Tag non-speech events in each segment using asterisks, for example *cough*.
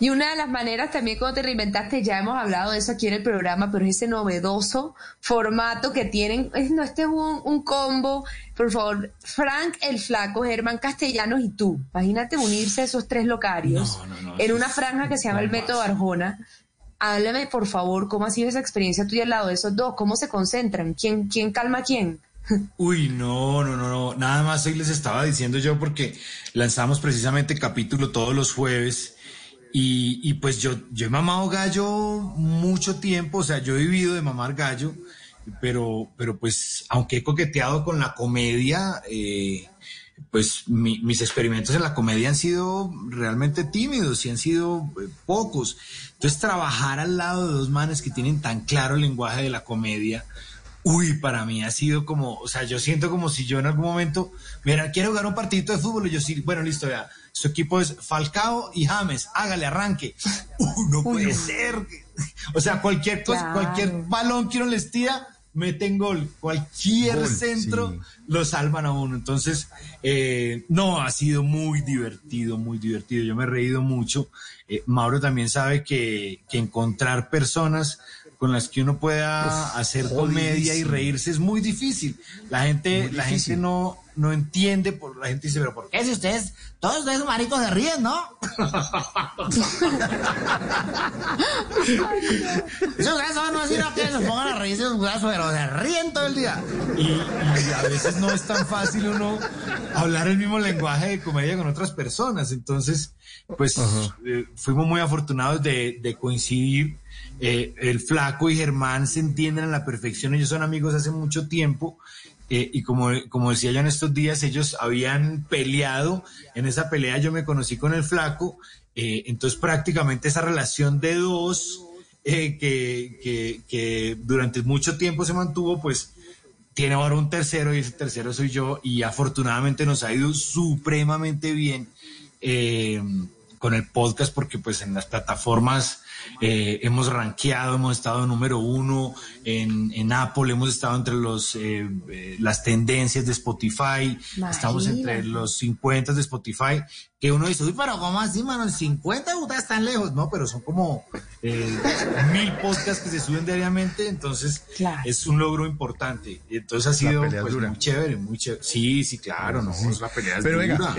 Y una de las maneras también cuando te reinventaste, ya hemos hablado de eso aquí en el programa, pero es ese novedoso formato que tienen. Es, no, este es un, combo. Por favor, Frank el Flaco, Germán Castellanos y tú. Imagínate unirse a esos tres locarios en una franja que se llama el Método Arjona. Háblame, por favor, cómo ha sido esa experiencia tuya al lado de esos dos, cómo se concentran, quién, quién calma a quién. *laughs* Uy, no, no, no, no. Nada más hoy les estaba diciendo yo porque lanzamos precisamente capítulo todos los jueves y, pues yo, yo he mamado gallo mucho tiempo, o sea, yo he vivido de mamar gallo, pero, pero pues aunque he coqueteado con la comedia, eh, pues mis experimentos en la comedia han sido realmente tímidos y han sido eh, pocos. Entonces trabajar al lado de dos manes que tienen tan claro el lenguaje de la comedia, uy, para mí ha sido como, o sea, yo siento como si yo en algún momento, mira, quiero jugar un partido de fútbol y yo sí, bueno, listo, ya, su equipo es Falcao y James, hágale arranque. *laughs* Uh, no puede ser. O sea, cualquier cosa, cualquier balón que uno les tira, meten gol. Cualquier centro lo salvan a uno. Entonces, eh, no, ha sido muy divertido, muy divertido. Yo me he reído mucho. Eh, Mauro también sabe que, que encontrar personas con las que uno pueda hacer comedia y reírse es muy difícil. La gente, la gente no, no entiende, por, la gente dice, pero ¿por qué si ustedes, todos ustedes maricos se ríen, no? si ustedes van a decir que se pongan a reírse pero se ríen todo el día. Y, a veces no es tan fácil uno hablar el mismo lenguaje de comedia con otras personas. Entonces, pues eh, fuimos muy afortunados de, de coincidir eh, el flaco y Germán se entienden a la perfección, ellos son amigos hace mucho tiempo. Eh, y como, como decía yo en estos días, ellos habían peleado. En esa pelea yo me conocí con el flaco. Eh, entonces prácticamente esa relación de dos que, que, que, durante mucho tiempo se mantuvo, pues tiene ahora un tercero y ese tercero soy yo. Y afortunadamente nos ha ido supremamente bien con el podcast porque pues en las plataformas eh, hemos rankeado, hemos estado número uno en, en Apple, hemos estado entre los eh, eh, las tendencias de Spotify, estamos entre los 50 de Spotify, que uno dice, uy, pero ¿cómo así, mano? 50 estás tan lejos, no, pero son como mil podcasts que se suben diariamente, entonces es un logro importante. Entonces ha sido pues, muy chévere, muy chévere. Sí, sí, claro, no, es la pelea pero venga,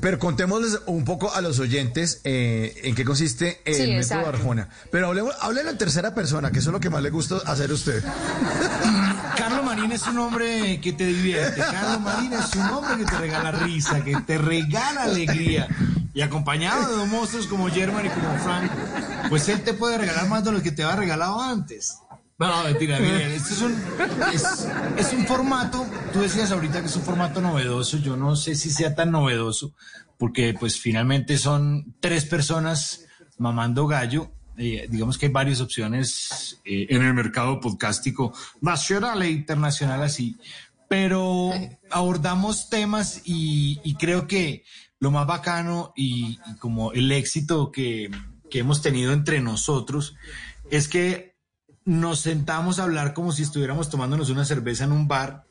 pero contémosles un poco a los oyentes eh, en qué consiste el método Arjona. Pero hablemos, háblelo en tercera persona, que eso es lo que más le gusta hacer a usted. *laughs* Carlos Marín es un hombre que te divierte. Carlos Marín es un hombre que te regala risa, que te regala alegría. Y acompañado de dos monstruos como German y como Frank, pues él te puede regalar más de lo que te ha regalado antes. No, mentira, *laughs* miren, esto es un, es, un formato, tú decías ahorita que es un formato novedoso, yo no sé si sea tan novedoso, porque pues finalmente son tres personas mamando gallo, eh, digamos que hay varias opciones eh, en el mercado podcástico nacional e internacional así, pero abordamos temas y, creo que lo más bacano y, como el éxito que, que hemos tenido entre nosotros es que nos sentamos a hablar como si estuviéramos tomándonos una cerveza en un bar,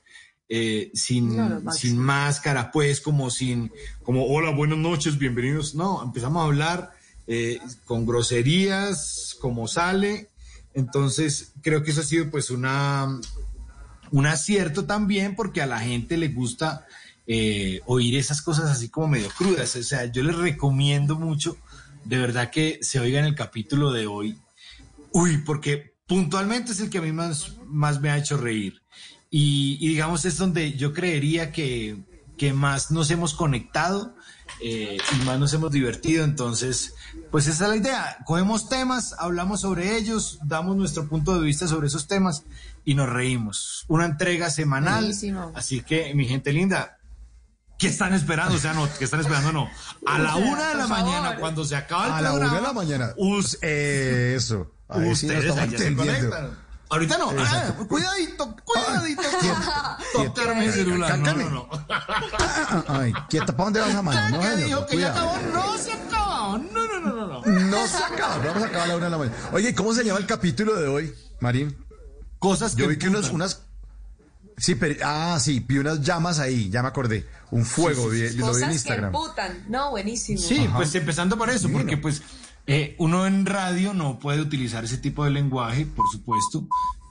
eh, sin, sin máscara, pues, como sin, como, hola, buenas noches, bienvenidos. No, empezamos a hablar eh, con groserías, como sale. Entonces, creo que eso ha sido, pues, una, un acierto también, porque a la gente le gusta eh, oír esas cosas así como medio crudas. O sea, yo les recomiendo mucho, de verdad, que se oigan el capítulo de hoy. Uy, porque puntualmente es el que a mí más, más me ha hecho reír. Y, digamos es donde yo creería que, más nos hemos conectado eh, y más nos hemos divertido. Entonces, pues esa es la idea. Cogemos temas, hablamos sobre ellos, damos nuestro punto de vista sobre esos temas y nos reímos. Una entrega semanal. Así que, mi gente linda, ¿Qué están esperando? O sea, no, ¿qué están esperando? No. A la una de la mañana, cuando se acaba el programa. A la una de la mañana. eso. Ustedes Ahorita no. Ah, cuidadito, cuidadito. *laughs* Tocarme el celular. No, no, no. Ay, quieta, ¿para dónde vas a mano? No, dijo que ya acabó. No se acabó. No, no, no, no, no. No se acaba. Vamos a acabar a la una de la mañana. Oye, ¿cómo se llama el capítulo de hoy, Marín? Cosas que. Yo vi que unas, unas. Sí, pero. Ah, sí, vi unas llamas ahí, ya me acordé. Un fuego, lo vi en Instagram. Que putan. No, buenísimo. Sí, pues empezando por eso, porque pues Eh, uno en radio no puede utilizar ese tipo de lenguaje, por supuesto,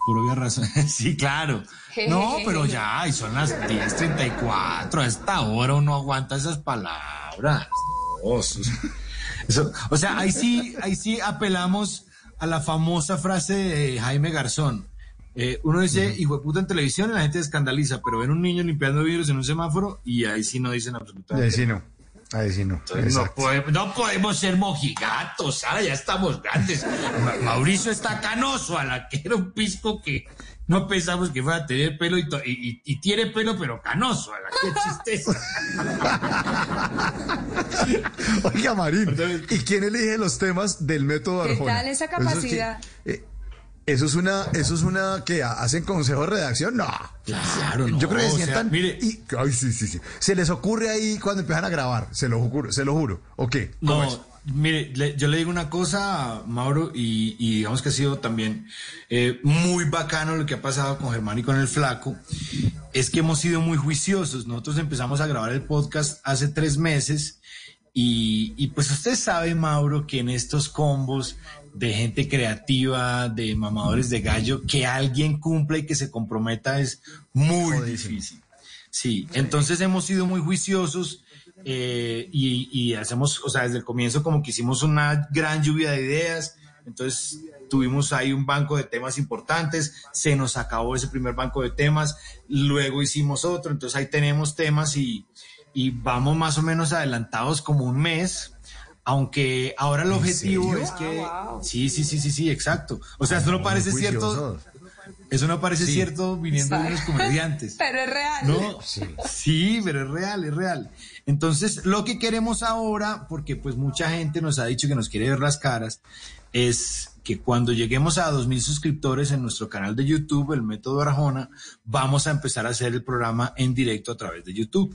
por obvia razón. *laughs* sí, claro. No, pero ya, y son las 10.34, a esta hora uno aguanta esas palabras. *laughs* o sea, ahí sí, ahí sí apelamos a la famosa frase de Jaime Garzón. Eh, uno dice, hijo de puta en televisión y la gente escandaliza, pero ven un niño limpiando vidrios en un semáforo y ahí sí no dicen absolutamente Ahí sí no. Ahí sí no. No podemos, ser mojigatos, ¿sabes? ya estamos grandes. Mauricio está canoso, a la que era un pisco que no pensamos que fuera a tener pelo y, tiene pelo, pero canoso, a la que tristeza. *laughs* Oiga, Marín, ¿y quién elige los temas del método Arjona? ¿Qué tal esa capacidad? Eh, eso es una, eso es una que hacen consejo de redacción, no. Claro, no. Yo creo que sientan mire, y, ay, sí, sí, sí. Se les ocurre ahí cuando empiezan a grabar, se lo juro, se lo juro. ¿O qué? No, mire, yo le digo una cosa, Mauro, y, digamos que ha sido también eh, muy bacano lo que ha pasado con Germán y con el Flaco, es que hemos sido muy juiciosos. Nosotros empezamos a grabar el podcast hace tres meses. Y, y pues usted sabe, Mauro, que en estos combos de gente creativa, de mamadores de gallo, que alguien cumpla y que se comprometa es muy difícil. Sí, entonces hemos sido muy juiciosos eh, y, hacemos, o sea, desde el comienzo como que hicimos una gran lluvia de ideas, entonces tuvimos ahí un banco de temas importantes, se nos acabó ese primer banco de temas, luego hicimos otro, entonces ahí tenemos temas y, y vamos más o menos adelantados como un mes aunque ahora el objetivo es que... Ah, sí, sí, sí, sí, sí, exacto. O sea, eso no parece cierto. Eso no parece cierto viniendo de los comediantes. *laughs* pero es real. ¿no? Sí. pero es real, es real. Entonces, lo que queremos ahora, porque pues mucha gente nos ha dicho que nos quiere ver las caras, es que cuando lleguemos a 2.000 suscriptores en nuestro canal de YouTube, el método Arjona, vamos a empezar a hacer el programa en directo a través de YouTube.